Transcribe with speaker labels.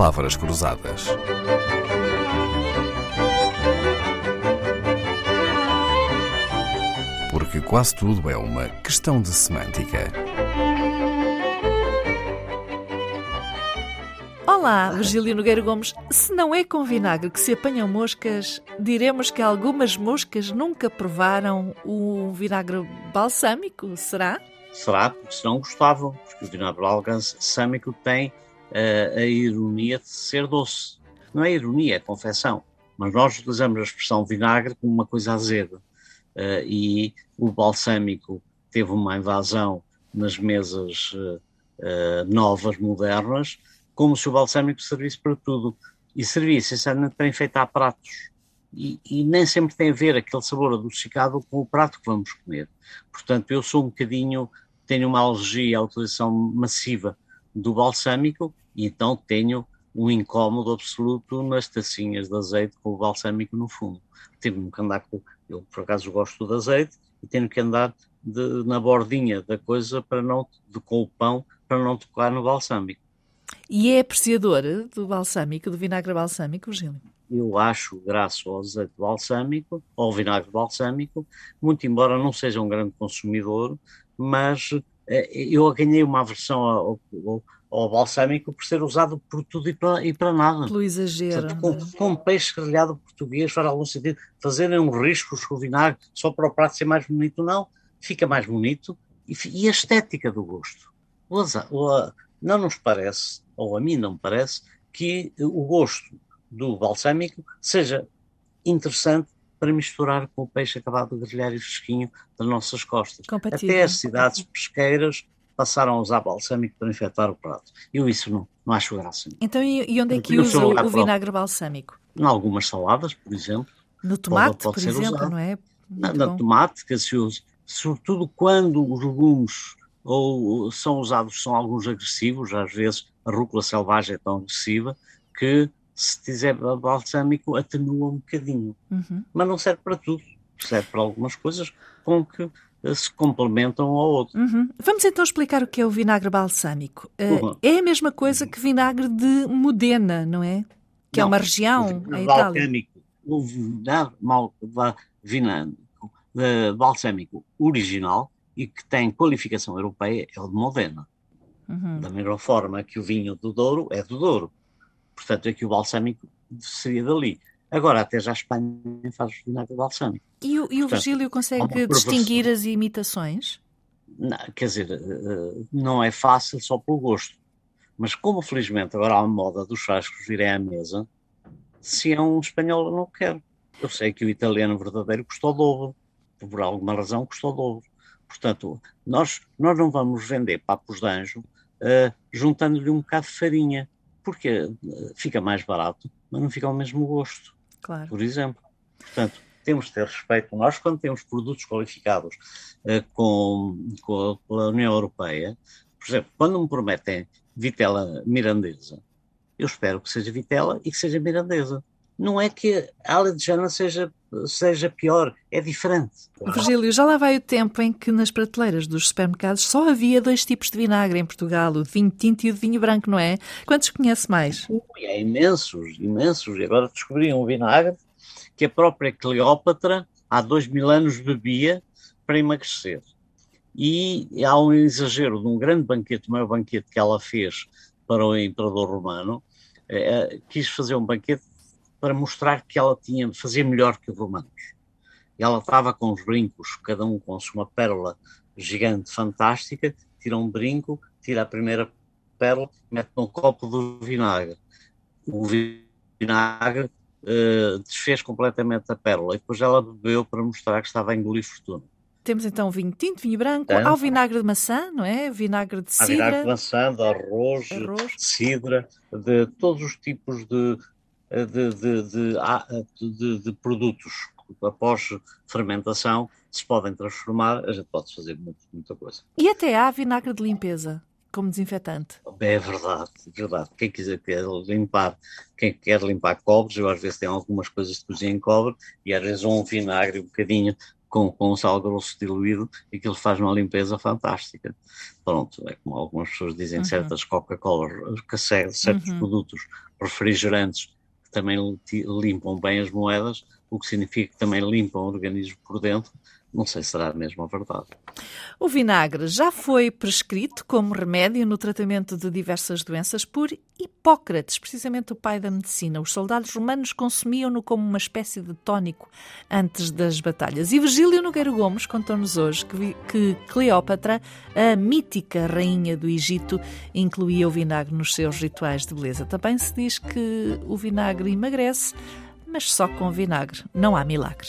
Speaker 1: palavras cruzadas. Porque quase tudo é uma questão de semântica.
Speaker 2: Olá, Virgílio Nogueira Gomes. Se não é com vinagre que se apanham moscas, diremos que algumas moscas nunca provaram o vinagre balsâmico, será?
Speaker 3: Será, porque senão gostavam, porque o vinagre balsâmico tem uh, a ironia de ser doce. Não é ironia, é confecção. Mas nós utilizamos a expressão vinagre como uma coisa azeda. Uh, e o balsâmico teve uma invasão nas mesas uh, novas, modernas, como se o balsâmico servisse para tudo. E servia essencialmente para enfeitar pratos. E, e, nem sempre tem a ver aquele sabor adocicado com o prato que vamos comer. Portanto, eu sou um bocadinho, tenho uma alergia à utilização massiva do balsâmico então tenho um incómodo absoluto nas tacinhas de azeite com o balsâmico no fundo. Tenho que andar com, eu por acaso gosto de azeite e tenho que andar de, na bordinha da coisa para não, de, com o pão para não tocar no balsâmico.
Speaker 2: E é apreciador do balsâmico, do vinagre balsâmico, Gílio?
Speaker 3: Eu acho, graças ao azeite balsâmico, ao vinagre balsâmico, muito embora não seja um grande consumidor, mas eh, eu ganhei uma aversão ao, ao, ao, balsâmico por ser usado por tudo e para, e para nada.
Speaker 2: Pelo exagero.
Speaker 3: Portanto, com, é? com peixe grelhado português faz algum sentido fazerem um risco com o vinagre só para o prato ser mais bonito, não. Fica mais bonito e, e a estética do gosto. O, o, não nos parece, ou a mim não me parece, que o gosto do balsâmico seja interessante para misturar com o peixe acabado de grelhar e fresquinho das nossas costas.
Speaker 2: Compatível.
Speaker 3: Até as cidades pesqueiras passaram a usar balsâmico para infectar o prato. Eu isso não, não acho graça.
Speaker 2: Então e, onde é que usa o, o vinagre balsâmico?
Speaker 3: Em algumas saladas, por exemplo.
Speaker 2: No tomate, pode, pode por exemplo, usado. não é?
Speaker 3: Muito na, na tomate, que se usa, sobretudo quando os legumes ou são usados, são alguns agressivos, às vezes a rúcula selvagem é tão agressiva que se tiver balsâmico atenua um bocadinho,
Speaker 2: uhum.
Speaker 3: mas não serve para tudo, serve para algumas coisas com que se complementam um ao outro.
Speaker 2: Uhum. Vamos então explicar o que é o vinagre balsâmico. Uh, uhum. É a mesma coisa que vinagre de Modena, não é? Que
Speaker 3: não,
Speaker 2: é uma região,
Speaker 3: a Itália. O vinagre vinagre, balsâmico original e que tem qualificação europeia é o de Modena.
Speaker 2: Uhum.
Speaker 3: Da mesma forma que o vinho do Douro é do Douro. Portanto, é que o balsâmico seria dali. Agora, até já a Espanha faz vinagre balsâmico.
Speaker 2: E o, e o Portanto, Virgílio consegue distinguir as imitações?
Speaker 3: Não, quer dizer, eh, não é fácil só pelo gosto. Mas como felizmente agora há a moda dos frascos virem à mesa, se é um espanhol eu não quero. Eu sei que o italiano verdadeiro custou o dobro. Por alguma razão custou o dobro. Portanto, nós, nós não vamos vender papos de anjo uh, juntando-lhe um bocado de farinha, porque fica mais barato, mas não fica ao mesmo gosto.
Speaker 2: Claro.
Speaker 3: Por exemplo. Portanto, temos de ter respeito. Nós, quando temos produtos qualificados uh, com, com, a, União Europeia, por exemplo, quando me prometem vitela mirandesa, eu espero que seja vitela e que seja mirandesa. Não é que a alentejana seja seja pior, é diferente.
Speaker 2: Virgílio, já lá vai o tempo em que nas prateleiras dos supermercados só havia dois tipos de vinagre em Portugal, o de vinho tinto e o de vinho branco, não é? Quantos conhece mais?
Speaker 3: Ui, é imensos, imensos. E agora descobri um vinagre que a própria Cleópatra há dois mil anos bebia para emagrecer. E há um exagero de um grande banquete, o maior banquete que ela fez para o imperador romano, é, quis fazer um banquete para mostrar que ela tinha, fazia melhor que os romanos. E ela estava com os brincos, cada um com uma pérola gigante, fantástica, tira um brinco, tira a primeira pérola, mete num copo de vinagre. O vinagre uh, desfez completamente a pérola e depois ela bebeu para mostrar que estava a engolir fortuna.
Speaker 2: Temos então vinho tinto, vinho branco, há o vinagre de maçã, não é? Vinagre de cidra. Há
Speaker 3: vinagre de maçã, de arroz, arroz, de cidra, de todos os tipos de, de, de, de, de, produtos após fermentação se podem transformar, a gente pode fazer muito, muita coisa.
Speaker 2: E até há vinagre de limpeza como desinfetante.
Speaker 3: É verdade, é verdade. Quem quiser quer limpar, quem quer limpar cobres, eu às vezes tenho algumas coisas de cozinha em cobre e às vezes um vinagre um bocadinho com, com sal grosso diluído e ele faz uma limpeza fantástica. Pronto, é como algumas pessoas dizem, uhum. certas Coca-Cola, certos uhum. produtos refrigerantes também limpam bem as moedas, o que significa que também limpam o organismo por dentro, não sei se será a mesma verdade.
Speaker 2: O vinagre já foi prescrito como remédio no tratamento de diversas doenças por Hipócrates, precisamente o pai da medicina. Os soldados romanos consumiam-no como uma espécie de tónico antes das batalhas. E Virgílio Nogueira Gomes contou-nos hoje que, que Cleópatra, a mítica rainha do Egito, incluía o vinagre nos seus rituais de beleza. Também se diz que o vinagre emagrece, mas só com vinagre não há milagre.